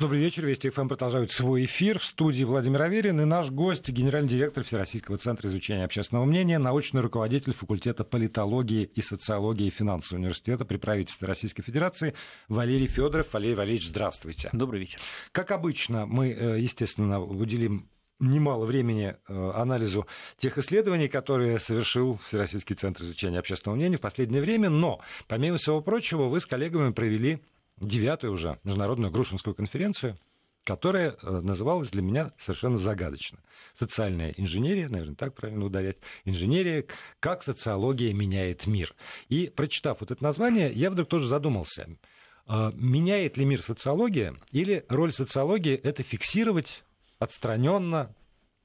Добрый вечер. Вести ФМ продолжают свой эфир. В студии Владимир Аверин и наш гость, генеральный директор Всероссийского центра изучения общественного мнения, научный руководитель факультета политологии и социологии финансового университета при правительстве Российской Федерации Валерий Федоров. Валерий Валерьевич, здравствуйте. Добрый вечер. Как обычно, мы, э, естественно, уделим немало времени э, анализу тех исследований, которые совершил Всероссийский центр изучения общественного мнения в последнее время, но, помимо всего прочего, вы с коллегами провели девятую уже международную Грушинскую конференцию, которая э, называлась для меня совершенно загадочно. Социальная инженерия, наверное, так правильно ударять, инженерия, как социология меняет мир. И прочитав вот это название, я вдруг тоже задумался, э, меняет ли мир социология, или роль социологии это фиксировать отстраненно,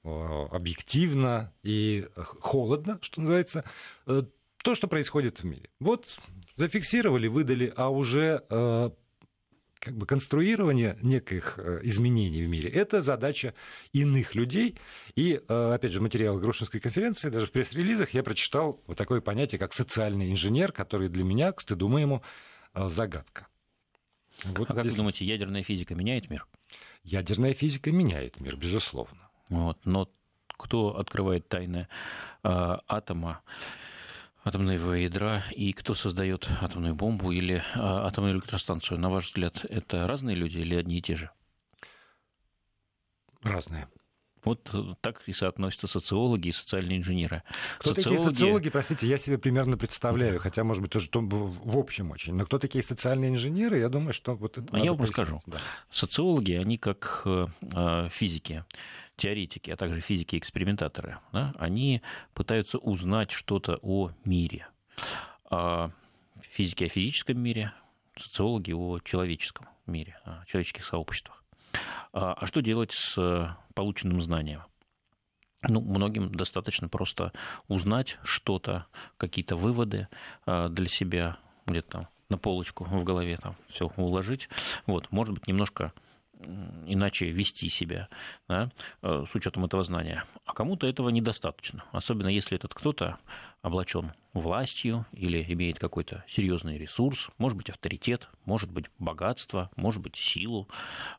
э, объективно и холодно, что называется, то, что происходит в мире. Вот зафиксировали, выдали, а уже как бы конструирование неких э, изменений в мире, это задача иных людей. И, э, опять же, в материалах Грушинской конференции, даже в пресс-релизах я прочитал вот такое понятие, как социальный инженер, который для меня, к стыду моему, э, загадка. Вот а как здесь... вы думаете, ядерная физика меняет мир? Ядерная физика меняет мир, безусловно. Вот, но кто открывает тайны э, атома? Атомного ядра и кто создает атомную бомбу или а, атомную электростанцию? На ваш взгляд, это разные люди или одни и те же? Разные. Вот так и соотносятся социологи и социальные инженеры. Кто социологи... такие социологи, простите, я себе примерно представляю, хотя, может быть, тоже в общем очень. Но кто такие социальные инженеры, я думаю, что вот это А я вам скажу. Да. Социологи, они как э, э, физики теоретики, а также физики-экспериментаторы, да, они пытаются узнать что-то о мире. А физики о физическом мире, социологи о человеческом мире, о человеческих сообществах. А, а что делать с полученным знанием? Ну, многим достаточно просто узнать что-то, какие-то выводы а, для себя, где-то там на полочку в голове там все уложить. Вот, может быть, немножко иначе вести себя да, э, с учетом этого знания. А кому-то этого недостаточно, особенно если этот кто-то облачен властью или имеет какой-то серьезный ресурс, может быть авторитет, может быть богатство, может быть силу,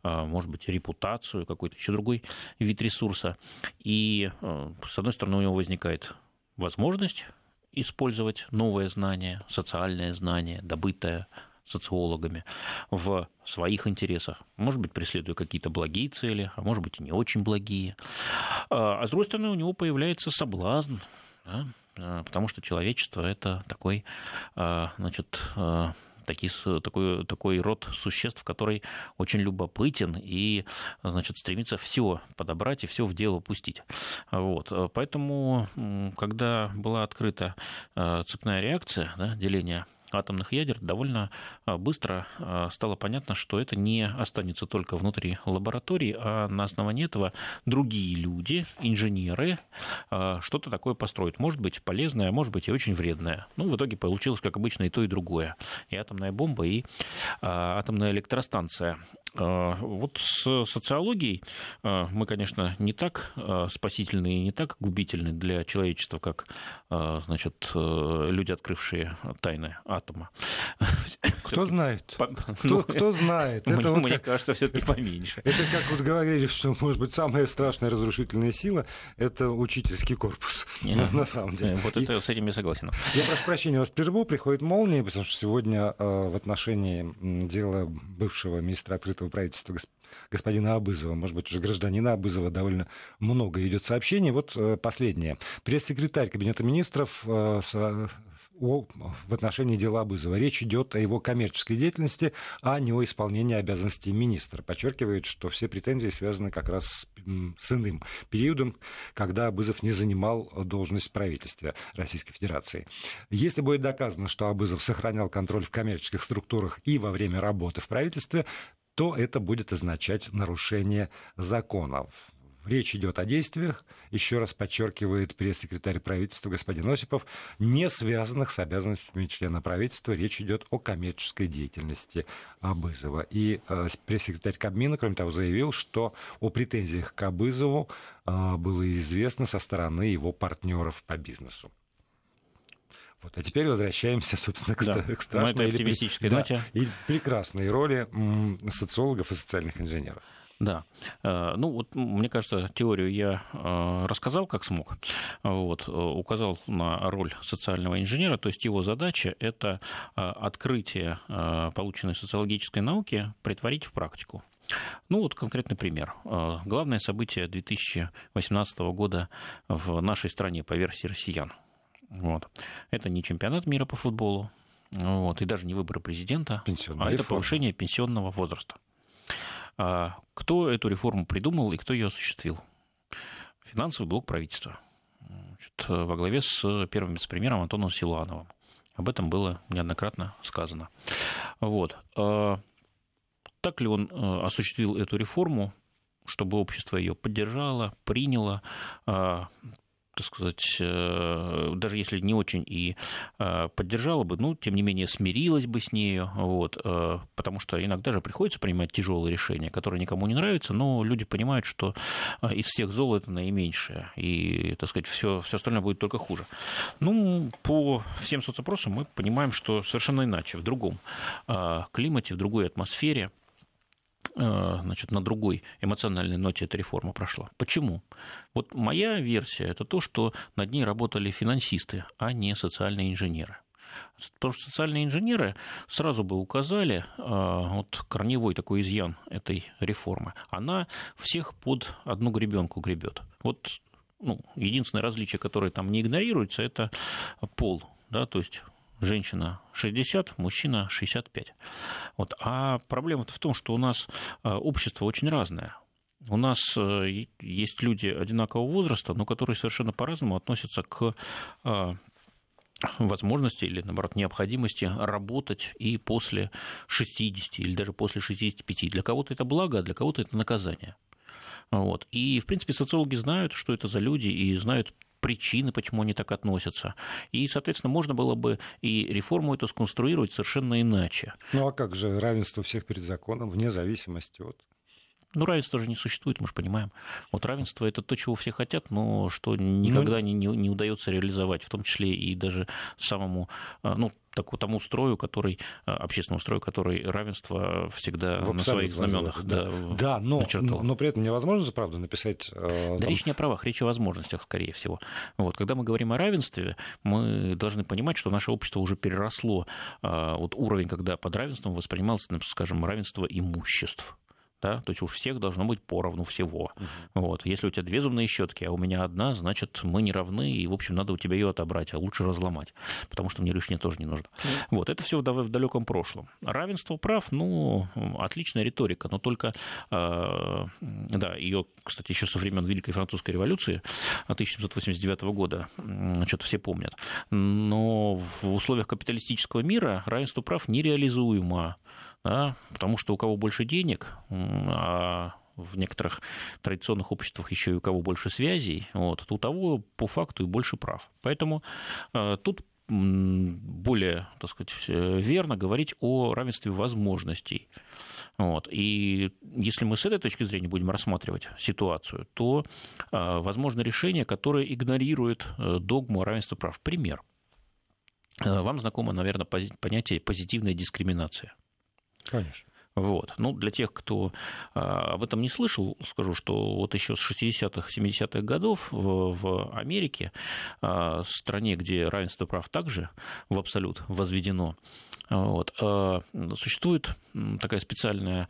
э, может быть репутацию, какой-то еще другой вид ресурса. И э, с одной стороны у него возникает возможность использовать новое знание, социальное знание, добытое социологами в своих интересах. Может быть, преследуя какие-то благие цели, а может быть, и не очень благие. А, а с другой стороны, у него появляется соблазн, да, а, потому что человечество – это такой, а, значит, такие, такой, такой род существ, который очень любопытен и значит, стремится все подобрать и все в дело пустить. Вот. Поэтому, когда была открыта цепная реакция, да, деление атомных ядер, довольно а, быстро а, стало понятно, что это не останется только внутри лаборатории, а на основании этого другие люди, инженеры, а, что-то такое построят. Может быть полезное, может быть и очень вредное. Ну, в итоге получилось, как обычно, и то, и другое. И атомная бомба, и атомная электростанция. Вот с социологией мы, конечно, не так спасительны и не так губительны для человечества, как значит, люди, открывшие тайны атома. Кто знает? Кто, кто знает? Это мне, вот мне как... кажется, все-таки поменьше. Это как вот говорили, что, может быть, самая страшная разрушительная сила – это учительский корпус. На, на самом деле. Вот это, И... с этим я согласен. Я прошу прощения, вас прерву, приходит молния, потому что сегодня э, в отношении дела бывшего министра открытого правительства господина Абызова, может быть, уже гражданина Абызова довольно много идет сообщений. Вот э, последнее. Пресс-секретарь Кабинета министров э, в отношении дела Абызова. Речь идет о его коммерческой деятельности, а не о исполнении обязанностей министра. Подчеркивает, что все претензии связаны как раз с, с иным периодом, когда Абызов не занимал должность в правительстве Российской Федерации. Если будет доказано, что Абызов сохранял контроль в коммерческих структурах и во время работы в правительстве, то это будет означать нарушение законов. Речь идет о действиях, еще раз подчеркивает пресс-секретарь правительства господин Осипов, не связанных с обязанностями члена правительства. Речь идет о коммерческой деятельности Абызова. И э, пресс-секретарь Кабмина, кроме того, заявил, что о претензиях к Абызову э, было известно со стороны его партнеров по бизнесу. Вот. А теперь возвращаемся, собственно, к, да. к страшной или, да, и прекрасной роли социологов и социальных инженеров. Да. Э, ну, вот, мне кажется, теорию я э, рассказал, как смог. Вот, э, указал на роль социального инженера, то есть его задача – это открытие полученной социологической науки притворить в практику. Ну вот конкретный пример. Главное событие 2018 года в нашей стране по версии россиян. Вот. Это не чемпионат мира по футболу, вот, и даже не выборы президента, а это повышение пенсионного возраста. А кто эту реформу придумал и кто ее осуществил? Финансовый блок правительства. Значит, во главе с первым вице-премьером Антоном Силуановым. Об этом было неоднократно сказано. Вот. А так ли он э, осуществил эту реформу, чтобы общество ее поддержало, приняло, а так сказать, э, даже если не очень и э, поддержала бы, ну, тем не менее, смирилась бы с нею, вот, э, потому что иногда же приходится принимать тяжелые решения, которые никому не нравятся, но люди понимают, что из всех зол это наименьшее, и, так сказать, все, все остальное будет только хуже. Ну, по всем соцопросам мы понимаем, что совершенно иначе, в другом климате, в другой атмосфере, значит, на другой эмоциональной ноте эта реформа прошла. Почему? Вот моя версия – это то, что над ней работали финансисты, а не социальные инженеры. Потому что социальные инженеры сразу бы указали, э, вот корневой такой изъян этой реформы, она всех под одну гребенку гребет. Вот ну, единственное различие, которое там не игнорируется, это пол. Да, то есть женщина 60, мужчина 65. Вот. А проблема в том, что у нас э, общество очень разное. У нас э, есть люди одинакового возраста, но которые совершенно по-разному относятся к э, возможности или, наоборот, необходимости работать и после 60 или даже после 65. Для кого-то это благо, а для кого-то это наказание. Вот. И, в принципе, социологи знают, что это за люди, и знают причины, почему они так относятся. И, соответственно, можно было бы и реформу эту сконструировать совершенно иначе. Ну а как же равенство всех перед законом, вне зависимости от ну, равенства же не существует, мы же понимаем. Вот равенство – это то, чего все хотят, но что никогда ну... не, не, не удается реализовать, в том числе и даже самому, а, ну, такому тому строю, который, а, общественному строю, который равенство всегда в на своих знаменах да, да, да но, но, но при этом невозможно, правда, написать... Э, да там... речь не о правах, речь о возможностях, скорее всего. Вот, когда мы говорим о равенстве, мы должны понимать, что наше общество уже переросло э, вот уровень, когда под равенством воспринималось, скажем, равенство имуществ да, то есть у всех должно быть поровну всего. Угу. Вот. Если у тебя две зубные щетки, а у меня одна, значит, мы не равны, и, в общем, надо у тебя ее отобрать, а лучше разломать, потому что мне лишнее тоже не нужно. Угу. Вот. Это все в далеком прошлом. Равенство прав, ну, отличная риторика, но только, э, да, ее, кстати, еще со времен Великой Французской революции 1789 года, что-то все помнят. Но в условиях капиталистического мира равенство прав нереализуемо да, потому что у кого больше денег, а в некоторых традиционных обществах еще и у кого больше связей, вот, у того по факту и больше прав. Поэтому э, тут более, так сказать, верно говорить о равенстве возможностей. Вот. И если мы с этой точки зрения будем рассматривать ситуацию, то э, возможно решение, которое игнорирует э, догму равенства прав. Пример. Вам знакомо, наверное, понятие позитивная дискриминация – Конечно. Вот. Ну, для тех, кто а, об этом не слышал, скажу, что вот еще с 60-х, 70-х годов в, Америке, а, стране, где равенство прав также в абсолют возведено, вот, а, существует такое специальное,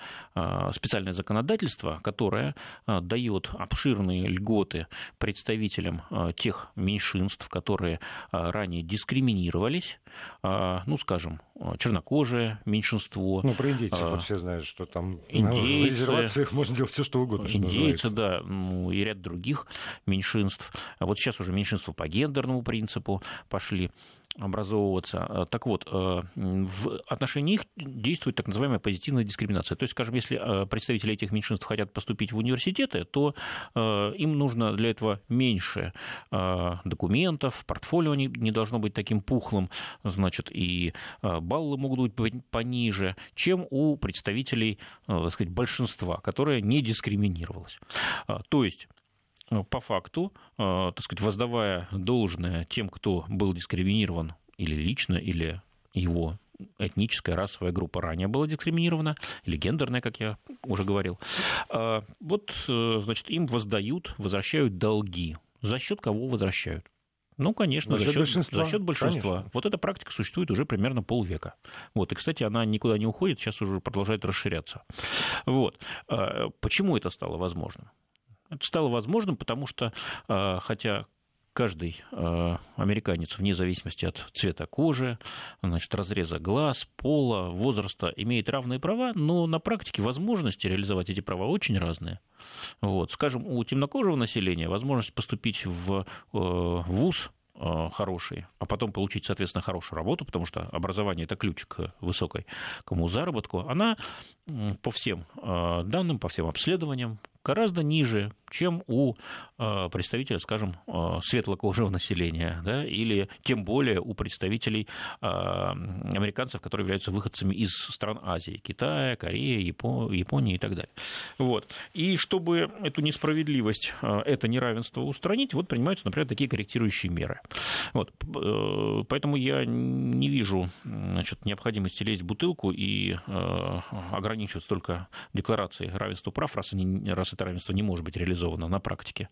специальное законодательство, которое дает обширные льготы представителям тех меньшинств, которые ранее дискриминировались, ну, скажем, чернокожее меньшинство. Ну, про индейцев а, все знают, что там индейцы, на резервациях можно делать все, что угодно. Индейцы, да, ну, и ряд других меньшинств. А вот сейчас уже меньшинства по гендерному принципу пошли образовываться. А, так вот, э, в отношении их действует так называемая позитивная дискриминация. То есть, скажем, если э, представители этих меньшинств хотят поступить в университеты, то э, им нужно для этого меньше документов, портфолио не должно быть таким пухлым, значит, и баллы могут быть пониже, чем у представителей, так сказать, большинства, которое не дискриминировалось. То есть Э, по факту, э, так сказать, воздавая должное тем, кто был дискриминирован или лично, или его этническая, расовая группа ранее была дискриминирована, или гендерная, как я уже говорил. А, вот, э, значит, им воздают, возвращают долги. За счет кого возвращают? Ну, конечно, за счет, большинства. За счет большинства. Конечно. Вот эта практика существует уже примерно полвека. Вот. И, кстати, она никуда не уходит, сейчас уже продолжает расширяться. Вот. Почему это стало возможным? Это стало возможным, потому что, а, хотя каждый э, американец, вне зависимости от цвета кожи, значит, разреза глаз, пола, возраста, имеет равные права, но на практике возможности реализовать эти права очень разные. Вот. Скажем, у темнокожего населения возможность поступить в э, ВУЗ э, хороший, а потом получить, соответственно, хорошую работу, потому что образование – это ключ к высокому заработку, она по всем данным, по всем обследованиям гораздо ниже, чем у э, представителя, скажем, э, светлокожего населения, да, или тем более у представителей э, американцев, которые являются выходцами из стран Азии, Китая, Кореи, Японии и так далее. Вот. И чтобы эту несправедливость, это неравенство устранить, вот принимаются, например, такие корректирующие меры. Вот. Поэтому я не вижу значит, необходимости лезть в бутылку и ограничиваться только декларацией равенства прав, раз, они, раз это равенство не может быть реализовано на практике.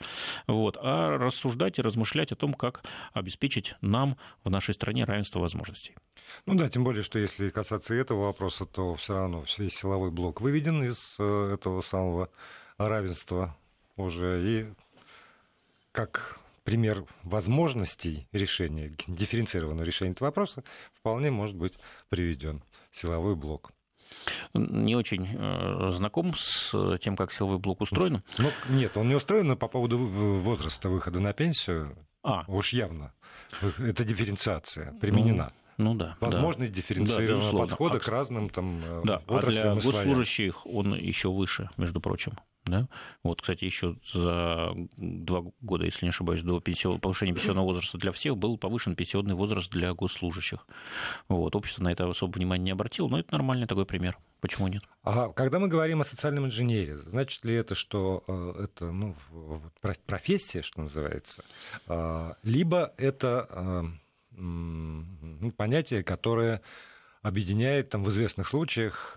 Вот. А рассуждать и размышлять о том, как обеспечить нам в нашей стране равенство возможностей. Ну да, тем более, что если касаться этого вопроса, то все равно весь силовой блок выведен из э, этого самого равенства уже. И как пример возможностей решения, дифференцированного решения этого вопроса, вполне может быть приведен силовой блок не очень э, знаком с тем, как силовой блок устроен. Ну, нет, он не устроен по поводу возраста выхода на пенсию. А. Уж явно. Это дифференциация применена. Ну, ну да. Возможность да. дифференцированного да, подхода а, к разным там, э, да, отраслям а для госслужащих он еще выше, между прочим. Да? Вот, кстати, еще за два года, если не ошибаюсь, до пенсион... повышения пенсионного возраста для всех был повышен пенсионный возраст для госслужащих. Вот, общество на это особо внимания не обратило, но это нормальный такой пример. Почему нет? А когда мы говорим о социальном инженере, значит ли это, что э, это ну, профессия, что называется, э, либо это э, ну, понятие, которое объединяет там, в известных случаях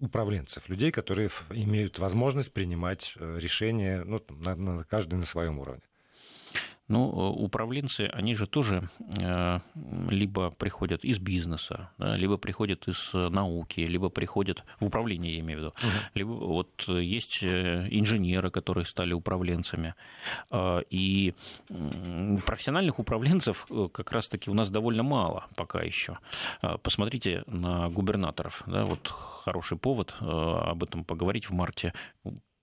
управленцев, людей, которые имеют возможность принимать э, решения ну, на, на каждый на своем уровне. Ну, э, управленцы, они же тоже э, либо приходят из бизнеса, да, либо приходят из науки, либо приходят в управление, я имею в виду. Угу. Либо вот есть инженеры, которые стали управленцами. И профессиональных управленцев как раз-таки у нас довольно мало пока еще. Посмотрите на губернаторов. Да, вот хороший повод э, об этом поговорить в марте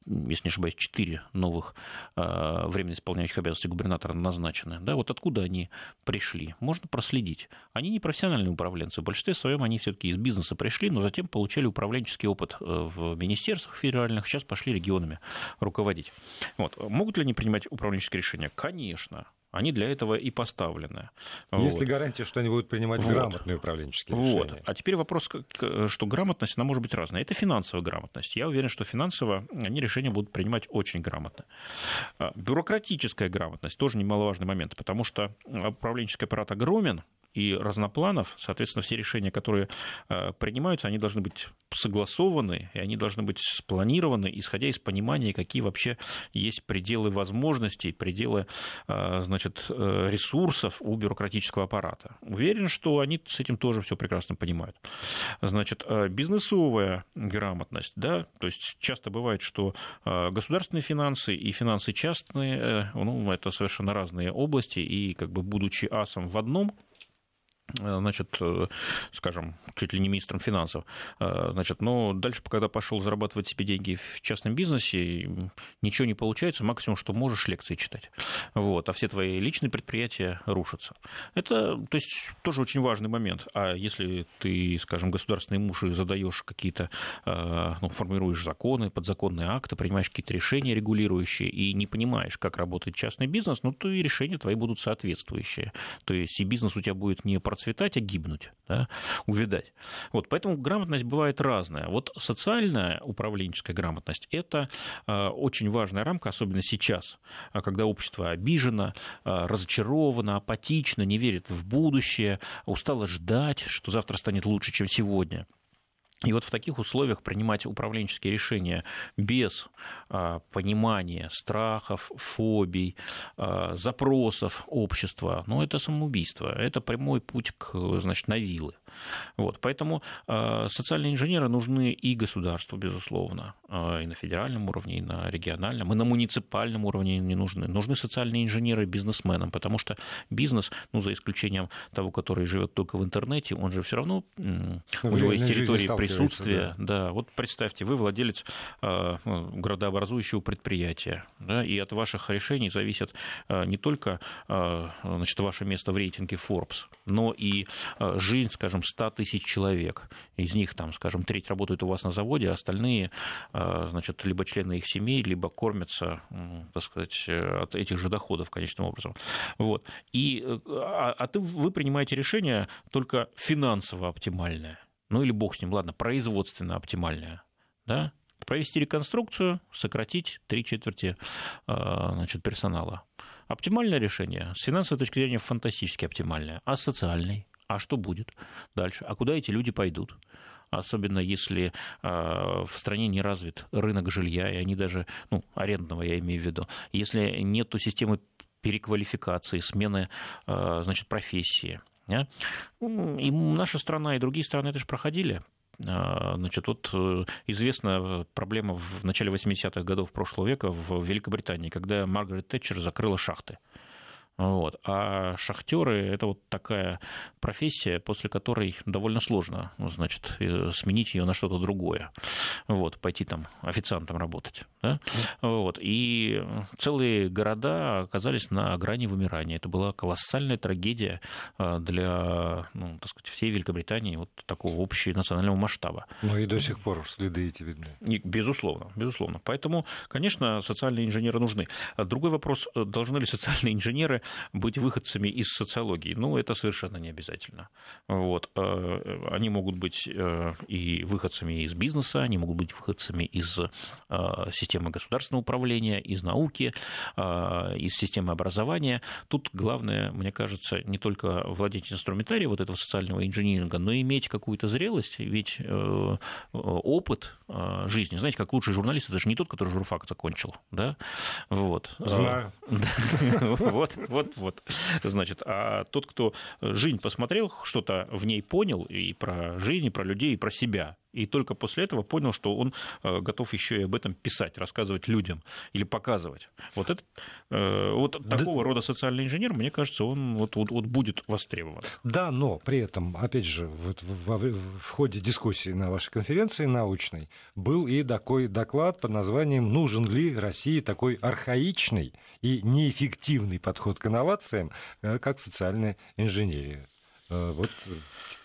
если не ошибаюсь, четыре новых э, временно исполняющих обязанности губернатора назначены. Да, вот откуда они пришли, можно проследить. Они не профессиональные управленцы. В большинстве своем они все-таки из бизнеса пришли, но затем получали управленческий опыт э, в министерствах федеральных, сейчас пошли регионами руководить. Вот. Могут ли они принимать управленческие решения? Конечно. Они для этого и поставлены. Есть вот. ли гарантия, что они будут принимать вот. грамотные управленческие вот. решения? А теперь вопрос, что грамотность, она может быть разная. Это финансовая грамотность. Я уверен, что финансово они решения будут принимать очень грамотно. А, бюрократическая грамотность тоже немаловажный момент, потому что управленческий аппарат огромен, и разнопланов, соответственно, все решения, которые э, принимаются, они должны быть согласованы, и они должны быть спланированы, исходя из понимания, какие вообще есть пределы возможностей, пределы э, значит, э, ресурсов у бюрократического аппарата. Уверен, что они с этим тоже все прекрасно понимают. Значит, бизнесовая грамотность, да, то есть часто бывает, что государственные финансы и финансы частные, ну, это совершенно разные области, и как бы будучи асом в одном, значит, э, скажем, чуть ли не министром финансов. Э, значит, но дальше, когда пошел зарабатывать себе деньги в частном бизнесе, ничего не получается, максимум, что можешь лекции читать. Вот, а все твои личные предприятия рушатся. Это, то есть, тоже очень важный момент. А если ты, скажем, государственный муж и задаешь какие-то, ну, формируешь законы, подзаконные акты, принимаешь какие-то решения регулирующие и не понимаешь, как работает частный бизнес, ну, то и решения твои будут соответствующие. То есть, и бизнес у тебя будет не про процветать, а гибнуть, да, увидать. Вот, поэтому грамотность бывает разная. Вот социальная управленческая грамотность – это очень важная рамка, особенно сейчас, когда общество обижено, разочаровано, апатично, не верит в будущее, устало ждать, что завтра станет лучше, чем сегодня. И вот в таких условиях принимать управленческие решения без а, понимания страхов, фобий, а, запросов общества, ну, это самоубийство, это прямой путь к, значит, на вилы. Вот, поэтому а, социальные инженеры нужны и государству, безусловно, а, и на федеральном уровне, и на региональном, и на муниципальном уровне не нужны. Нужны социальные инженеры бизнесменам, потому что бизнес, ну, за исключением того, который живет только в интернете, он же все равно, ну, у него есть территории присутствия. Да. да, вот представьте, вы владелец э, градообразующего предприятия, да, и от ваших решений зависит э, не только э, значит, ваше место в рейтинге Forbes, но и э, жизнь, скажем, 100 тысяч человек. Из них, там, скажем, треть работает у вас на заводе, а остальные, э, значит, либо члены их семей, либо кормятся, э, так сказать, от этих же доходов, конечным образом. Вот. И, а, а ты, вы принимаете решение только финансово оптимальное ну или бог с ним, ладно, производственно оптимальная, да, провести реконструкцию, сократить три четверти значит, персонала. Оптимальное решение, с финансовой точки зрения, фантастически оптимальное. А социальный? А что будет дальше? А куда эти люди пойдут? особенно если в стране не развит рынок жилья, и они даже, ну, арендного я имею в виду, если нет системы переквалификации, смены, значит, профессии, да? И наша страна, и другие страны это же проходили. А, значит, вот э, известна проблема в начале 80-х годов прошлого века в Великобритании, когда Маргарет Тэтчер закрыла шахты. Вот. А шахтеры – это вот такая профессия, после которой довольно сложно ну, значит, э, сменить ее на что-то другое. Вот, пойти там официантом работать. Да? Вот. И целые города оказались на грани вымирания. Это была колоссальная трагедия э, для ну, так сказать, всей Великобритании вот такого общего национального масштаба. Ну и до сих пор следы эти видны. И, безусловно, безусловно. Поэтому, конечно, социальные инженеры нужны. Другой вопрос, э, должны ли социальные инженеры быть выходцами из социологии. Ну, это совершенно не обязательно. Вот. Э, они могут быть э, и выходцами из бизнеса, они могут быть выходцами из э, системы государственного управления, из науки, из системы образования. Тут главное, мне кажется, не только владеть инструментарием вот этого социального инжиниринга, но и иметь какую-то зрелость, ведь опыт жизни, знаете, как лучший журналист, это же не тот, который журфак закончил, да? Вот. Знаю. Вот, вот, вот. Значит, а тот, кто жизнь посмотрел, что-то в ней понял и про жизнь, и про людей, и про себя, и только после этого понял, что он э, готов еще и об этом писать, рассказывать людям или показывать. Вот, это, э, вот да. такого рода социальный инженер, мне кажется, он вот, вот, вот будет востребован. Да, но при этом, опять же, вот в, в, в ходе дискуссии на вашей конференции научной был и такой доклад под названием «Нужен ли России такой архаичный и неэффективный подход к инновациям, э, как социальная инженерия?» Вот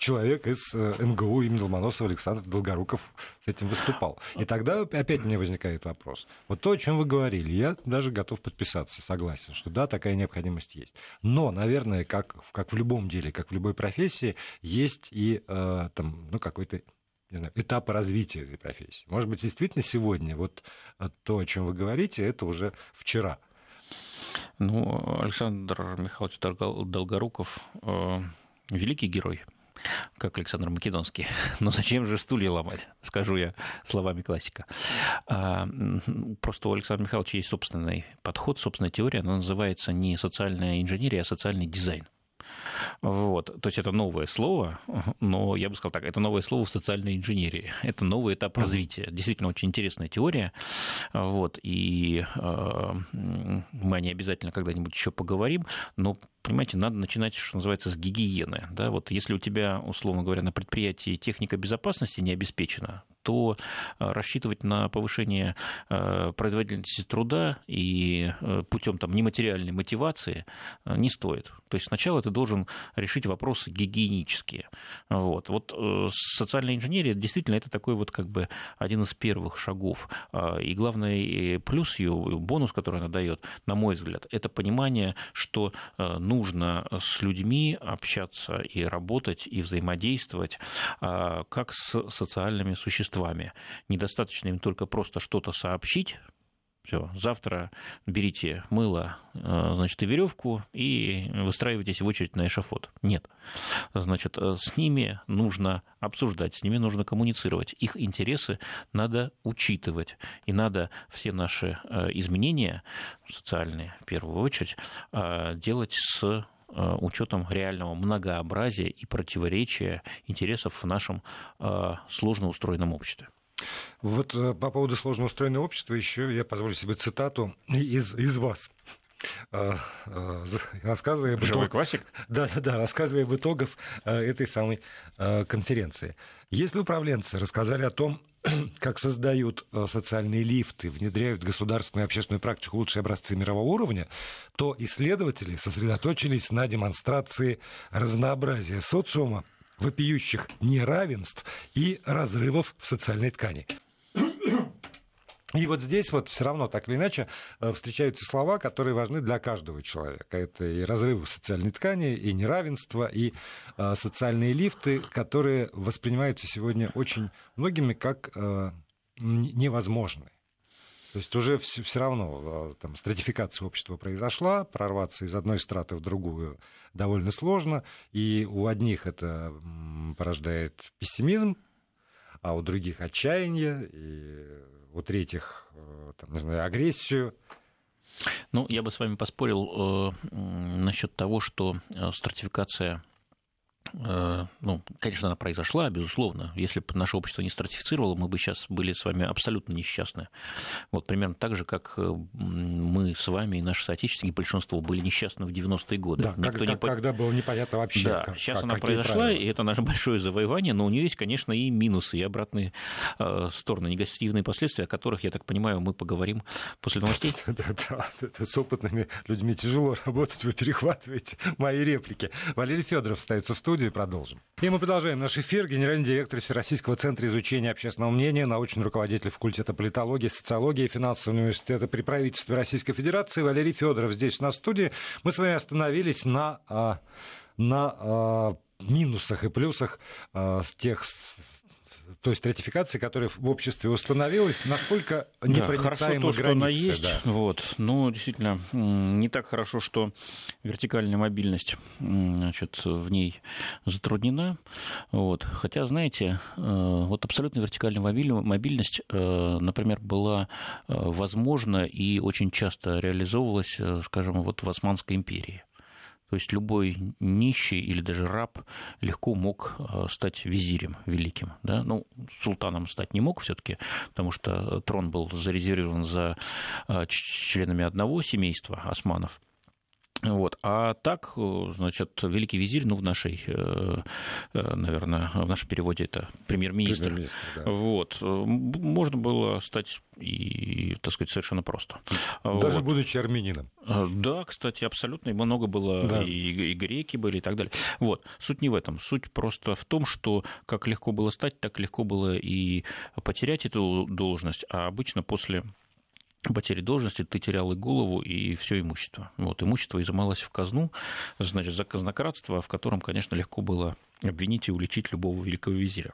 человек из э, МГУ имени Ломоносова Александр Долгоруков с этим выступал. И тогда опять мне возникает вопрос. Вот то, о чем вы говорили, я даже готов подписаться, согласен, что да, такая необходимость есть. Но, наверное, как, как в любом деле, как в любой профессии, есть и э, там, ну, какой-то не знаю, этап развития этой профессии. Может быть, действительно сегодня вот э, то, о чем вы говорите, это уже вчера. Ну, Александр Михайлович Долгоруков э, великий герой как Александр Македонский. Но зачем же стулья ломать, скажу я словами классика. А, просто у Александра Михайловича есть собственный подход, собственная теория, она называется не социальная инженерия, а социальный дизайн. Вот. То есть это новое слово, но я бы сказал так, это новое слово в социальной инженерии. Это новый этап развития. Действительно очень интересная теория. Вот. И э, мы о ней обязательно когда-нибудь еще поговорим, но понимаете, надо начинать, что называется, с гигиены. Да? Вот если у тебя, условно говоря, на предприятии техника безопасности не обеспечена, то э, рассчитывать на повышение э, производительности труда и э, путем там, нематериальной мотивации не стоит. То есть сначала ты должен решить вопросы гигиенические. Вот, вот социальная инженерия действительно это такой вот как бы один из первых шагов. А, и главный плюс ее, бонус, который она дает, на мой взгляд, это понимание, что нужно с людьми общаться и работать, и взаимодействовать, а, как с социальными существами. Недостаточно им только просто что-то сообщить, все, завтра берите мыло, э, значит, и веревку и выстраивайтесь в очередь на эшафот. Нет. Значит, э, с ними нужно обсуждать, с ними нужно коммуницировать. Их интересы надо учитывать. И надо все наши э, изменения, социальные в первую очередь, делать с учетом реального многообразия и противоречия интересов в нашем сложно устроенном обществе. Вот э, по поводу сложно устроенного общества еще я позволю себе цитату из, из вас э, э, рассказывая об итогах, классик? Да, да, да, рассказывая об итогах этой самой конференции. Если управленцы рассказали о том, как создают социальные лифты, внедряют в государственную и общественную практику лучшие образцы мирового уровня, то исследователи сосредоточились на демонстрации разнообразия социума вопиющих неравенств и разрывов в социальной ткани. И вот здесь вот все равно, так или иначе, э, встречаются слова, которые важны для каждого человека. Это и разрывы в социальной ткани, и неравенство, и э, социальные лифты, которые воспринимаются сегодня очень многими как э, невозможные. То есть уже все, все равно там, стратификация общества произошла, прорваться из одной страты в другую довольно сложно, и у одних это порождает пессимизм, а у других отчаяние, и у третьих, э, там, не знаю, агрессию. Ну, я бы с вами поспорил э, насчет того, что э, стратификация ну, конечно, она произошла, безусловно. Если бы наше общество не стратифицировало, мы бы сейчас были с вами абсолютно несчастны. Вот примерно так же, как э, мы с вами и наши соотечественники, большинство, были несчастны в 90-е годы. Да, Никто когда, не... когда было непонятно вообще. Да, как, сейчас как, она произошла, правила. и это наше большое завоевание, но у нее есть, конечно, и минусы, и обратные э, стороны, негативные последствия, о которых, я так понимаю, мы поговорим после новостей. Да, да, да. С опытными людьми тяжело работать, вы перехватываете мои реплики. Валерий Федоров остается в студии студии продолжим. И мы продолжаем наш эфир. Генеральный директор Всероссийского центра изучения общественного мнения, научный руководитель факультета политологии, социологии и финансового университета при правительстве Российской Федерации Валерий Федоров здесь в студии. Мы с вами остановились на, а, на а, минусах и плюсах а, с тех той стратификации, которая в обществе установилась, насколько непроницаема да, границы. Что есть, да. вот, но действительно не так хорошо, что вертикальная мобильность значит, в ней затруднена. Вот. Хотя, знаете, э, вот абсолютно вертикальная мобильность, э, например, была э, возможна и очень часто реализовывалась, скажем, вот в Османской империи. То есть любой нищий или даже раб легко мог э, стать визирем великим. Да? Ну, султаном стать не мог все-таки, потому что трон был зарезервирован за э, членами одного семейства османов. Вот. А так, э, значит, великий визирь, ну, в нашей, э, э, наверное, в нашем переводе это премьер-министр. премьер-министр да. Вот. Можно было стать и, так сказать, совершенно просто. Даже вот. будучи армянином. Да, кстати, абсолютно. И много было, да. и, и греки были, и так далее. Вот. Суть не в этом. Суть просто в том, что как легко было стать, так легко было и потерять эту должность. А обычно после потери должности, ты терял и голову, и все имущество. Вот, имущество изымалось в казну, значит, за казнократство, в котором, конечно, легко было обвинить и уличить любого великого визиря.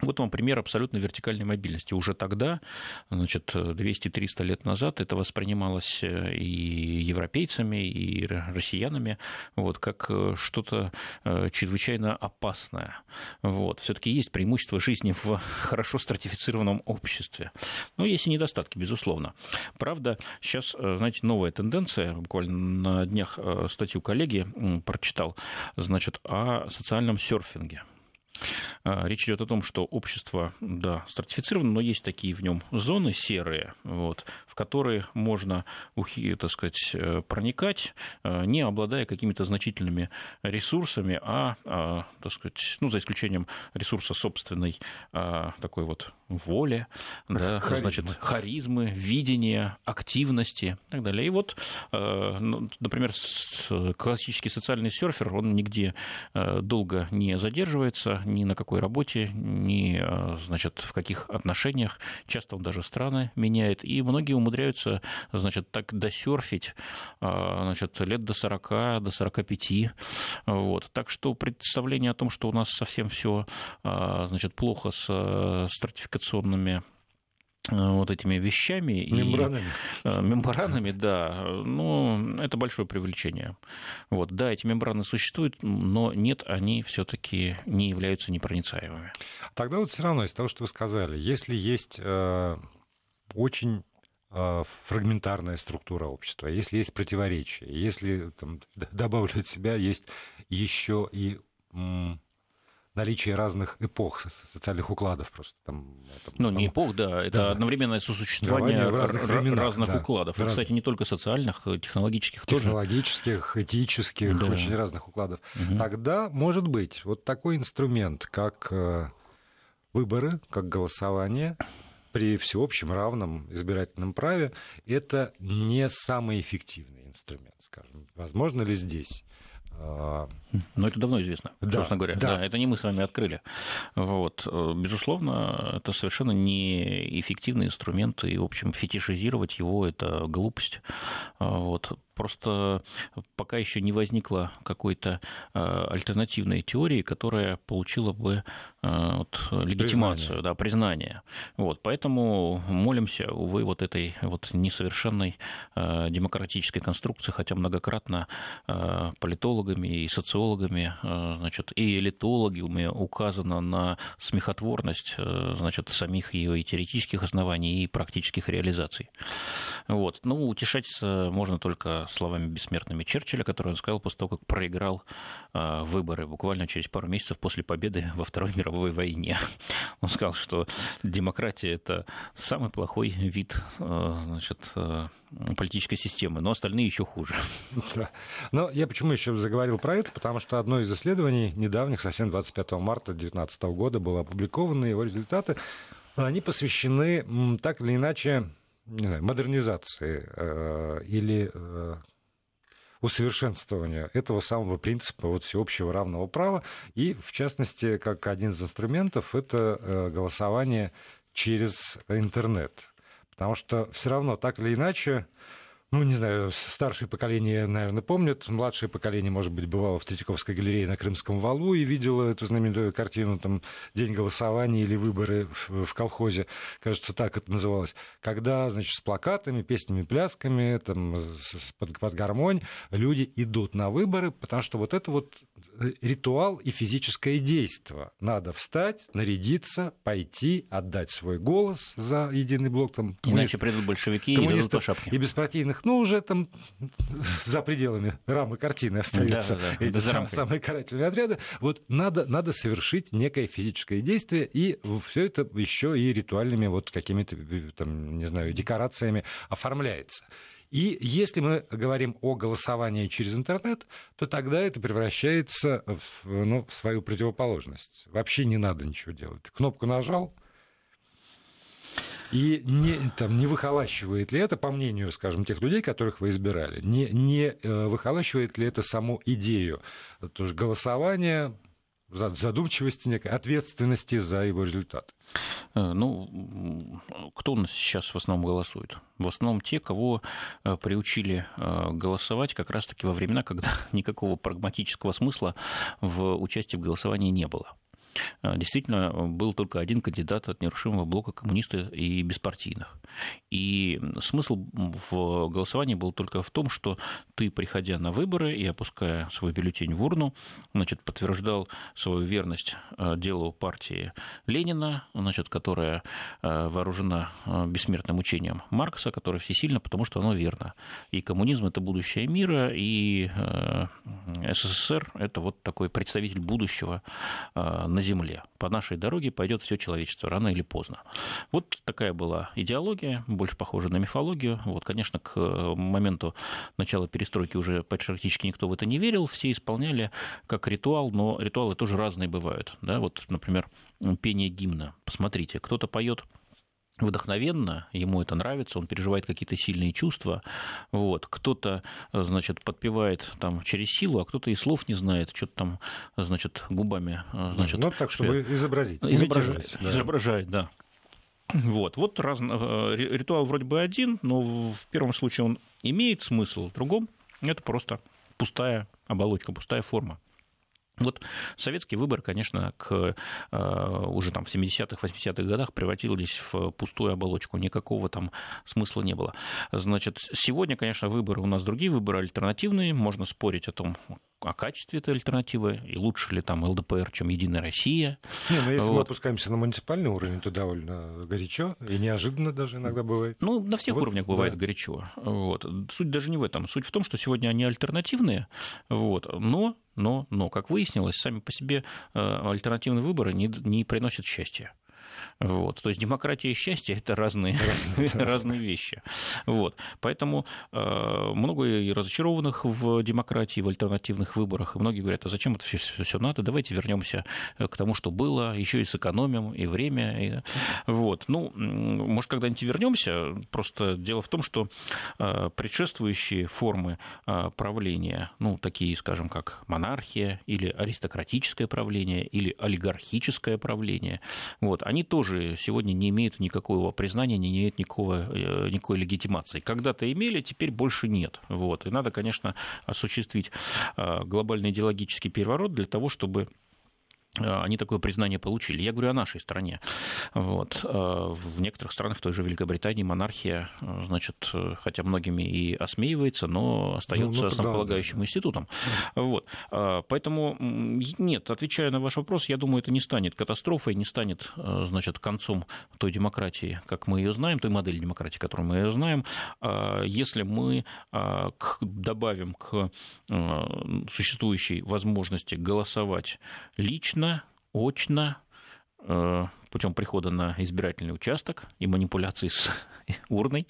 Вот вам пример абсолютно вертикальной мобильности. Уже тогда, значит, 200-300 лет назад, это воспринималось э, и европейцами, и россиянами вот, как э, что-то э, чрезвычайно опасное. Вот. Все-таки есть преимущество жизни в хорошо стратифицированном обществе. Но есть и недостатки, безусловно. Правда, сейчас, знаете, новая тенденция, буквально на днях статью коллеги прочитал, значит, о социальном серфинге. А, речь идет о том, что общество, да, стратифицировано, но есть такие в нем зоны серые, вот, в которые можно, так сказать, э, проникать, э, не обладая какими-то значительными ресурсами, а, а так сказать, ну, за исключением ресурса собственной а, такой вот воли, да, Харизма. значит, харизмы, видения, активности и так далее. И вот, э, ну, например, классический социальный серфер, он нигде долго не задерживается, ни на какой работе, ни, э, значит, в каких отношениях. Часто он даже страны меняет. И многие умудряются, значит, так досерфить, э, значит, лет до 40, до 45. Вот. Так что представление о том, что у нас совсем все, э, значит, плохо с стратификационными вот этими вещами. Мембранами. И, э, мембранами, да. Ну, это большое привлечение. Вот, да, эти мембраны существуют, но нет, они все-таки не являются непроницаемыми. Тогда вот все равно из того, что вы сказали, если есть э, очень э, фрагментарная структура общества, если есть противоречия, если там, добавлю от себя, есть еще и наличие разных эпох социальных укладов просто там. Это, ну, не эпох, да, это да. одновременное сосуществование разных, временах, разных да, укладов. И, кстати, не только социальных, э, технологических, технологических тоже. этических, да. очень разных укладов. Угу. Тогда может быть вот такой инструмент, как э, выборы, как голосование при всеобщем равном избирательном праве, это не самый эффективный инструмент, скажем. Возможно ли здесь но это давно известно, да, собственно говоря. Да. да, это не мы с вами открыли. Вот. Безусловно, это совершенно неэффективный инструмент, и, в общем, фетишизировать его – это глупость. Вот. Просто пока еще не возникло какой-то э, альтернативной теории, которая получила бы э, вот, легитимацию, признание. Да, признание. Вот, поэтому молимся, увы, вот этой вот несовершенной э, демократической конструкции, хотя многократно политологами и социологами, значит, и элитологами указано на смехотворность значит, самих ее и теоретических оснований, и практических реализаций. Вот. Ну, утешаться можно только словами бессмертными Черчилля, который он сказал после того, как проиграл а, выборы буквально через пару месяцев после победы во Второй мировой войне. Он сказал, что демократия – это самый плохой вид а, значит, а, политической системы, но остальные еще хуже. Да. Но я почему еще заговорил про это? Потому что одно из исследований недавних, совсем 25 марта 2019 года, было опубликовано, его результаты, они посвящены так или иначе не знаю, модернизации э, или э, усовершенствования этого самого принципа вот, всеобщего равного права. И, в частности, как один из инструментов, это э, голосование через интернет. Потому что все равно, так или иначе, ну, не знаю, старшее поколение, наверное, помнит, младшее поколение, может быть, бывало в Третьяковской галерее на Крымском валу и видело эту знаменитую картину, там, День голосования или выборы в, в колхозе, кажется, так это называлось, когда, значит, с плакатами, песнями, плясками, там, под, под гармонь люди идут на выборы, потому что вот это вот Э, ритуал и физическое действие. Надо встать, нарядиться, пойти, отдать свой голос за единый блок. Там, Иначе придут большевики и дадут по шапке. И беспартийных, ну, уже там за пределами рамы картины остаются да, да, эти сам, самые карательные отряды. Вот надо, надо совершить некое физическое действие, и все это еще и ритуальными вот какими-то, там, не знаю, декорациями оформляется. И если мы говорим о голосовании через интернет, то тогда это превращается в, ну, в свою противоположность. Вообще не надо ничего делать. Кнопку нажал, и не, там, не выхолащивает ли это, по мнению, скажем, тех людей, которых вы избирали, не, не э, выхолащивает ли это саму идею то есть голосования задумчивости, некой ответственности за его результат? Э, ну, кто у нас сейчас в основном голосует? В основном те, кого э, приучили голосовать как раз-таки во времена, когда никакого прагматического смысла в участии в голосовании не было. А, действительно был только один кандидат от нерушимого блока коммунисты и беспартийных. И смысл в голосовании был только в том, что ты, приходя на выборы и опуская свой бюллетень в урну, значит, подтверждал свою верность а, делу партии Ленина, значит, которая а, вооружена бессмертным учением Маркса, которое всесильно, потому что оно верно. И коммунизм – это будущее мира, и СССР – это вот такой представитель будущего на Земле. По нашей дороге пойдет все человечество рано или поздно. Вот такая была идеология, больше похожа на мифологию. Вот, конечно, к моменту начала перестройки уже практически никто в это не верил, все исполняли как ритуал, но ритуалы тоже разные бывают. Да? Вот, например, пение гимна. Посмотрите, кто-то поет вдохновенно, ему это нравится, он переживает какие-то сильные чувства. Вот. Кто-то, значит, подпевает там через силу, а кто-то и слов не знает, что-то там, значит, губами. Значит, ну, так, чтобы изобразить. Изображает, да. изображает, да. Вот, вот раз, э, ритуал вроде бы один, но в первом случае он имеет смысл, в другом это просто пустая оболочка, пустая форма. Вот советский выбор, конечно, к, э, уже там в 70-х, 80-х годах превратились в пустую оболочку, никакого там смысла не было. Значит, сегодня, конечно, выборы у нас другие, выборы альтернативные, можно спорить о том, о качестве этой альтернативы, и лучше ли там ЛДПР, чем Единая Россия. Не, но если вот. мы опускаемся на муниципальный уровень, то довольно горячо, и неожиданно даже иногда бывает. Ну, на всех вот, уровнях бывает да. горячо. Вот. Суть даже не в этом. Суть в том, что сегодня они альтернативные, вот, но но, но, как выяснилось, сами по себе э, альтернативные выборы не, не приносят счастья. Вот. То есть демократия и счастье – это разные, разные вещи. Вот. Поэтому э, много и разочарованных в демократии, в альтернативных выборах. И многие говорят, а зачем это все, все надо? Давайте вернемся к тому, что было, еще и сэкономим, и время. И... Вот. Ну, может, когда-нибудь вернемся. Просто дело в том, что э, предшествующие формы э, правления, ну, такие, скажем, как монархия или аристократическое правление или олигархическое правление, вот, они тоже сегодня не имеют никакого признания, не имеют никакого, э, никакой легитимации. Когда-то имели, теперь больше нет. Вот. И надо, конечно, осуществить э, глобальный идеологический переворот для того, чтобы они такое признание получили. Я говорю о нашей стране. Вот. Э, в некоторых странах, в той же Великобритании, монархия, э, значит, хотя многими и осмеивается, но остается ну, ну, основополагающим да, институтом. Вот. Поэтому нет, отвечая на ваш вопрос, я думаю, это не станет катастрофой, не станет, значит, концом той демократии, как мы ее знаем, той модели демократии, которую мы ее знаем, если мы добавим к существующей возможности голосовать лично, очно, э, путем прихода на избирательный участок и манипуляции с урной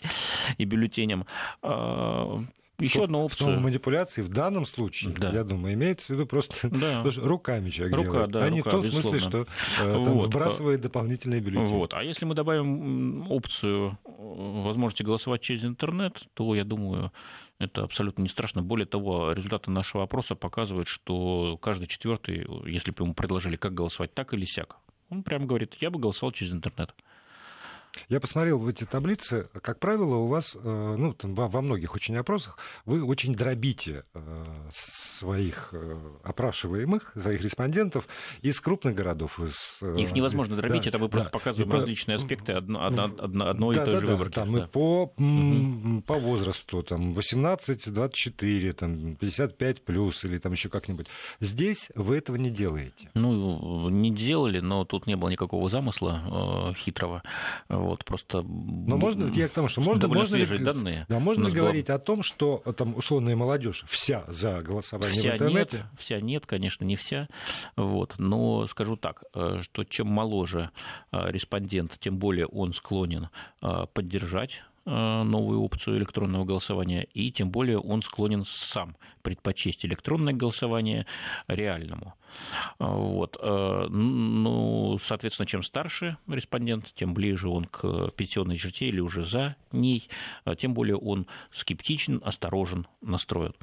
и бюллетенем. Э, Еще одна опция. Слово манипуляции в данном случае, да. я думаю, имеется в виду просто да. руками человек рука, делает, да, а не рука, в том смысле, что э, там вот. вбрасывает дополнительные бюллетени. Вот. А если мы добавим опцию возможности голосовать через интернет, то, я думаю, это абсолютно не страшно. Более того, результаты нашего опроса показывают, что каждый четвертый, если бы ему предложили, как голосовать, так или сяк, он прямо говорит, я бы голосовал через интернет. Я посмотрел в эти таблицы. Как правило, у вас, э, ну, во многих очень опросах, вы очень дробите э, своих э, опрашиваемых, своих респондентов из крупных городов. Из, Их невозможно дробить, да, это мы просто да. показываем и различные аспекты одно, одно, одно, одной да, и той да, же да, выборки. Там, да. по, угу. по возрасту, там, 18-24, там, 55 плюс или там еще как-нибудь. Здесь вы этого не делаете. Ну, не делали, но тут не было никакого замысла э, хитрого вот, просто... Но можно, я к тому, что можно, можно ли, данные. Да, можно говорить о том, что там условная молодежь вся за голосование вся в интернете? Нет, вся нет, конечно, не вся. Вот, но скажу так, э, что чем моложе э, респондент, тем более он склонен э, поддержать Э, новую опцию электронного голосования, и тем более он склонен сам предпочесть электронное голосование реальному. Э, вот. Э, ну, соответственно, чем старше респондент, тем ближе он к пенсионной черте или уже за ней, тем более он скептичен, осторожен, настроен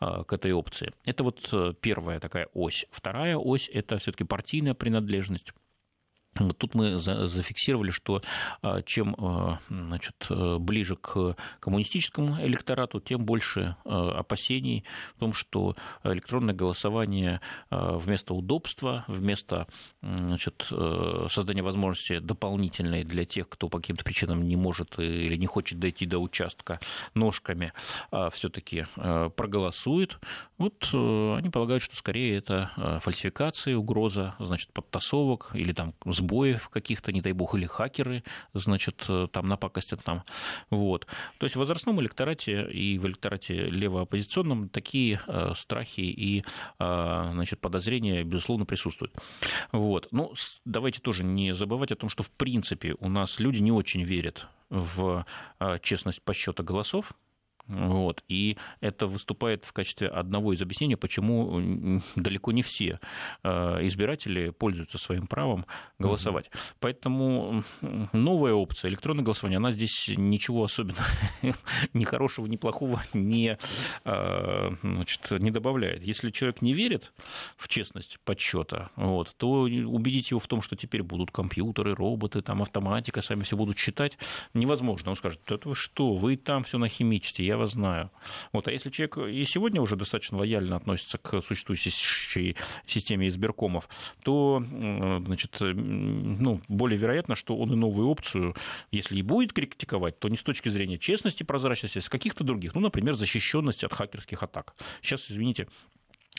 к этой опции. Это вот первая такая ось. Вторая ось – это все таки партийная принадлежность вот тут мы зафиксировали, что а, чем а, значит, ближе к коммунистическому электорату, тем больше а, опасений в том, что электронное голосование вместо удобства, вместо значит, создания возможности дополнительной для тех, кто по каким-то причинам не может или не хочет дойти до участка ножками, все-таки проголосует, вот они полагают, что скорее это фальсификация, угроза значит, подтасовок или там сбор сбоев каких-то, не дай бог, или хакеры, значит, там напакостят там. Вот. То есть в возрастном электорате и в электорате левооппозиционном такие страхи и значит, подозрения, безусловно, присутствуют. Вот. Ну, давайте тоже не забывать о том, что в принципе у нас люди не очень верят в честность подсчета голосов, вот. И это выступает в качестве одного из объяснений, почему далеко не все э, избиратели пользуются своим правом голосовать. Угу. Поэтому новая опция, электронное голосование, она здесь ничего особенно ни хорошего, ни плохого не, э, значит, не добавляет. Если человек не верит в честность подсчета, вот, то убедить его в том, что теперь будут компьютеры, роботы, там автоматика, сами все будут считать, невозможно. Он скажет, это вы что, вы там все нахимичите, я вас знаю. Вот. А если человек и сегодня уже достаточно лояльно относится к существующей системе избиркомов, то значит, ну, более вероятно, что он и новую опцию, если и будет критиковать, то не с точки зрения честности, прозрачности, а с каких-то других, ну, например, защищенности от хакерских атак. Сейчас, извините,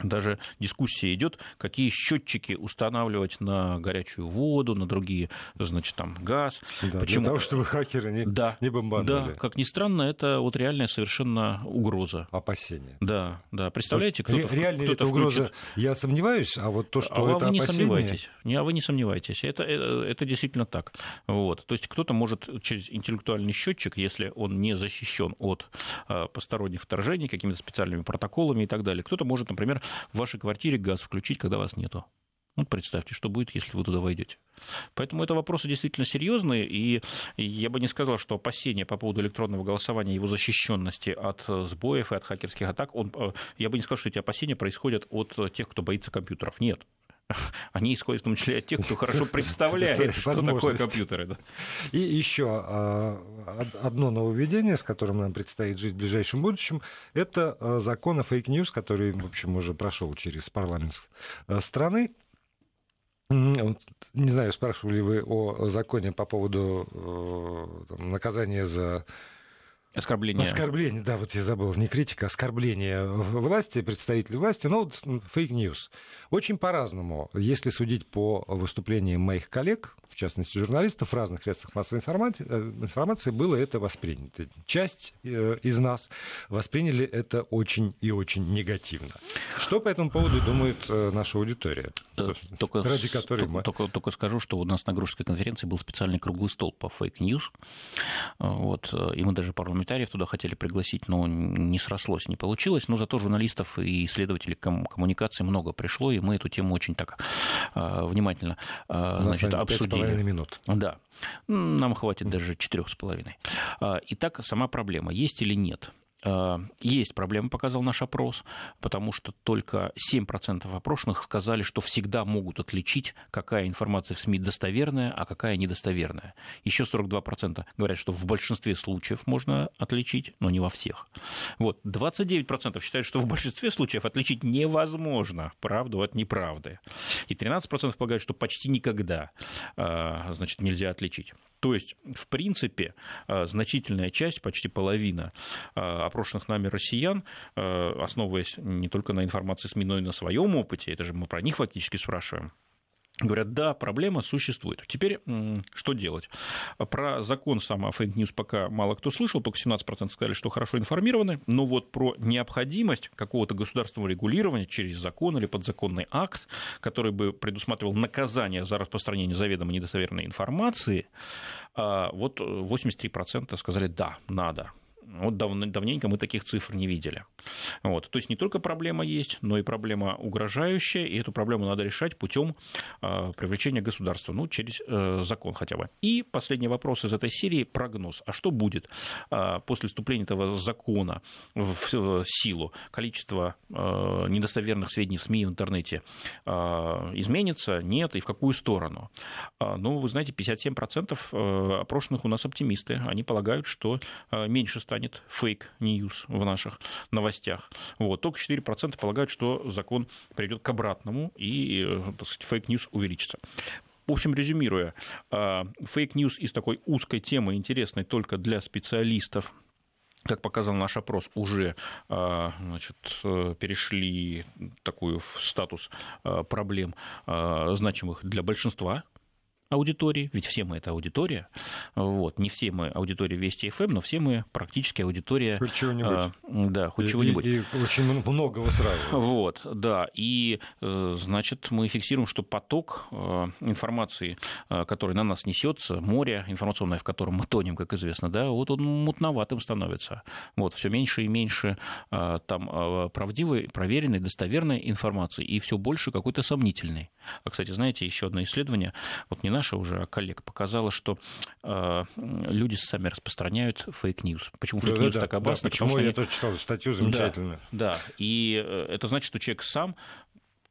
даже дискуссия идет, какие счетчики устанавливать на горячую воду, на другие, значит, там, газ. Да, Почему? Для того, чтобы хакеры не, да, не бомбанули. Да, как ни странно, это вот реальная совершенно угроза. Опасение. Да, да. Представляете, кто-то Реально кто это угроза, я сомневаюсь, а вот то, что а это вы не опасение... сомневаетесь. Не, а вы не сомневаетесь. Это, это, это действительно так. Вот. То есть кто-то может через интеллектуальный счетчик, если он не защищен от а, посторонних вторжений какими-то специальными протоколами и так далее, кто-то может, например, в вашей квартире газ включить, когда вас нету. Ну, представьте, что будет, если вы туда войдете. Поэтому это вопросы действительно серьезные, и я бы не сказал, что опасения по поводу электронного голосования, его защищенности от сбоев и от хакерских атак, он, э, я бы не сказал, что эти опасения происходят от тех, кто боится компьютеров. Нет. Они исходят в том числе от тех, кто хорошо представляет, что такое компьютеры. И еще а, одно нововведение, с которым нам предстоит жить в ближайшем будущем, это а, закон о fake news, который, в общем, уже прошел через парламент а, страны. Не знаю, спрашивали вы о законе по поводу там, наказания за Оскорбление. Оскорбление, да, вот я забыл, не критика, оскорбление власти, представителей власти, но вот fake news. Очень по-разному. Если судить по выступлениям моих коллег, в частности журналистов в разных средствах массовой информации, э, информации было это воспринято. Часть э, из нас восприняли это очень и очень негативно. Что по этому поводу думает э, наша аудитория? Только, ради которой только, мы... только, только скажу, что у нас на Грузской конференции был специальный круглый стол по fake news. Вот, и мы даже парламентариев туда хотели пригласить, но не срослось, не получилось. Но зато журналистов и исследователей коммуникации много пришло, и мы эту тему очень так внимательно значит, обсудили минут. Да. Нам хватит даже четырех с половиной. А, итак, сама проблема. Есть или нет? А, есть проблема, показал наш опрос, потому что только 7% опрошенных сказали, что всегда могут отличить, какая информация в СМИ достоверная, а какая недостоверная. Еще 42% говорят, что в большинстве случаев можно отличить, но не во всех. Вот. 29% считают, что в большинстве случаев отличить невозможно правду от неправды. И 13% полагают, что почти никогда а, значит, нельзя отличить. То есть, в принципе, э, значительная часть, почти половина э, опрошенных нами россиян, э, основываясь не только на информации СМИ, но и на своем опыте, это же мы про них фактически спрашиваем, Говорят, да, проблема существует. Теперь что делать? Про закон сам о fake news пока мало кто слышал, только 17% сказали, что хорошо информированы, но вот про необходимость какого-то государственного регулирования через закон или подзаконный акт, который бы предусматривал наказание за распространение заведомо недостоверной информации, а, вот 83% сказали, да, надо. Вот дав, давненько мы таких цифр не видели. Вот. То есть не только проблема есть, но и проблема угрожающая, и эту проблему надо решать путем э, привлечения государства, ну, через э, закон хотя бы. И последний вопрос из этой серии – прогноз. А что будет э, после вступления этого закона в, силу? Количество недостоверных сведений в СМИ в интернете изменится? Нет? И в какую сторону? Ну, вы знаете, 57% опрошенных у нас оптимисты. Они полагают, что меньше станет станет fake news в наших новостях. Вот. Только 4% полагают, что закон придет к обратному, и э, fake news увеличится. В общем, резюмируя, э, fake news из такой узкой темы, интересной только для специалистов, как показал наш опрос, уже э, значит, перешли такую в статус проблем, значимых для большинства аудитории, ведь все мы это аудитория, вот, не все мы аудитория Вести ФМ, но все мы практически аудитория... Хоть чего-нибудь. А, да, хоть чего-нибудь. И, и очень многого сразу. Вот, да, и, э, значит, мы фиксируем, что поток э, информации, э, который на нас несется, море информационное, в котором мы тонем, как известно, да, вот он мутноватым становится. Вот, все меньше и меньше там правдивой, проверенной, достоверной информации, и все больше какой-то сомнительной. А, кстати, знаете, еще одно исследование, вот не наша уже, а коллег, показала, что э, люди сами распространяют fake news. Почему fake news да, так опасно? Да, почему я они... тоже читал статью замечательную. Да, да, и э, это значит, что человек сам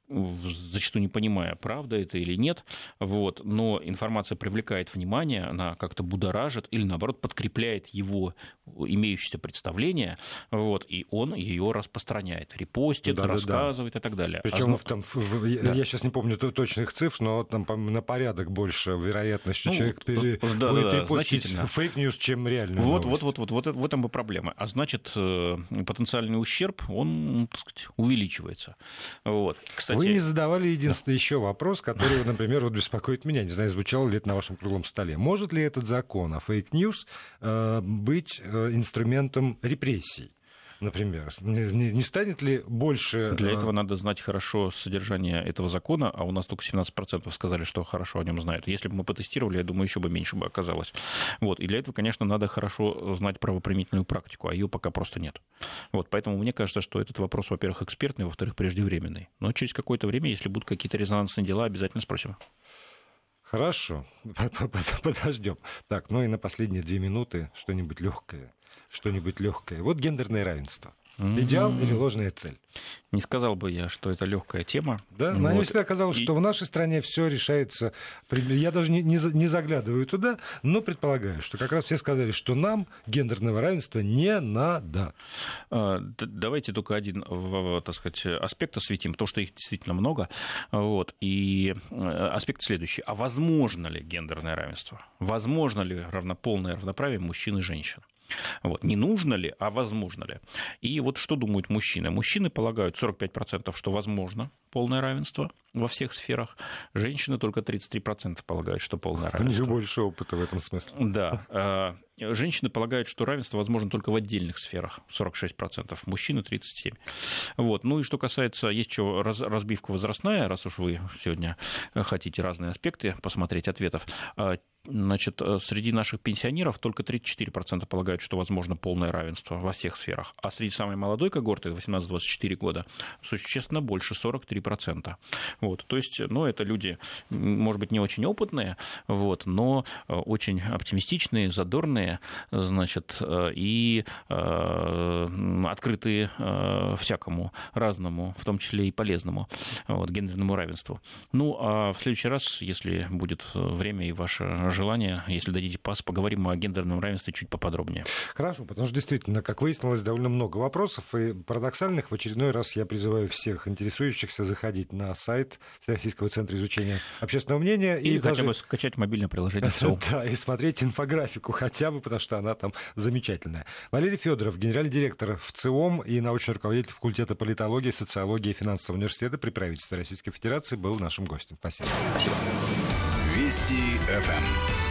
зачастую не понимая, правда это или нет, вот, но информация привлекает внимание, она как-то будоражит или, наоборот, подкрепляет его имеющееся представление, вот, и он ее распространяет, репостит, да, рассказывает да, да. и так далее. Причем а, там, да. я сейчас не помню точных цифр, но там на порядок больше вероятность, что ну, человек пере... да, будет да, репостить fake news, чем реальную вот, новость. Вот, вот, вот, вот, в этом бы проблема. А значит, э, потенциальный ущерб, он, так сказать, увеличивается. Вот. Кстати, кстати... Вы не задавали единственный еще вопрос, который, например, вот беспокоит меня. Не знаю, звучало ли это на вашем круглом столе. Может ли этот закон о fake news э, быть э, инструментом репрессий? Например? Не, не станет ли больше... Для э, этого надо знать хорошо содержание этого закона, а у нас только 17% сказали, что хорошо о нем знают. Если бы мы потестировали, я думаю, еще бы меньше бы оказалось. Вот. И для этого, конечно, надо хорошо знать правоприменительную практику, а ее пока просто нет. Вот. Поэтому мне кажется, что этот вопрос, во-первых, экспертный, во-вторых, преждевременный. Но через какое-то время, если будут какие-то резонансные дела, обязательно спросим. Хорошо, подождем. Так, ну и на последние две минуты что-нибудь легкое что-нибудь легкое. Вот гендерное равенство. Идеал или ложная цель? Не сказал бы я, что это легкая тема. Да, но вот. мне всегда казалось, и... что в нашей стране все решается. Я даже не, не, не заглядываю туда, но предполагаю, что как раз все сказали, что нам гендерного равенства не надо. А, давайте только один, так сказать, аспект осветим, потому что их действительно много. Вот. И э, аспект следующий. А возможно ли гендерное равенство? Возможно ли равнополное равноправие мужчин и женщин? Вот. Не нужно ли, а возможно ли. И вот что думают мужчины? Мужчины полагают 45%, что возможно полное равенство во всех сферах. Женщины только 33% полагают, что полное равенство. У них больше опыта в этом смысле. Да. А, женщины полагают, что равенство возможно только в отдельных сферах, 46%, мужчины 37%. Вот. Ну и что касается, есть еще разбивка возрастная, раз уж вы сегодня хотите разные аспекты посмотреть ответов. А, значит, среди наших пенсионеров только 34% полагают, что возможно полное равенство во всех сферах. А среди самой молодой когорты, 18-24 года, существенно больше, 43%. Вот, то есть, ну, это люди, может быть, не очень опытные, вот, но э, очень оптимистичные, задорные, значит, э, и э, открытые всякому разному, в том числе и полезному, вот, гендерному равенству. Ну, а в следующий раз, если будет время и ваше желание, если дадите пас, поговорим о гендерном равенстве чуть поподробнее. Хорошо, потому что действительно, как выяснилось, довольно много вопросов и парадоксальных. В очередной раз я призываю всех интересующихся заходить на сайт Всероссийского центра изучения общественного мнения. Или и хотя даже... бы скачать мобильное приложение ЦИОМ. Да, и смотреть инфографику хотя бы, потому что она там замечательная. Валерий Федоров, генеральный директор в ЦИОМ и научный руководитель факультета политологии, социологии и финансового университета при правительстве Российской Федерации, был нашим гостем. Спасибо. Спасибо. Вести ФМ.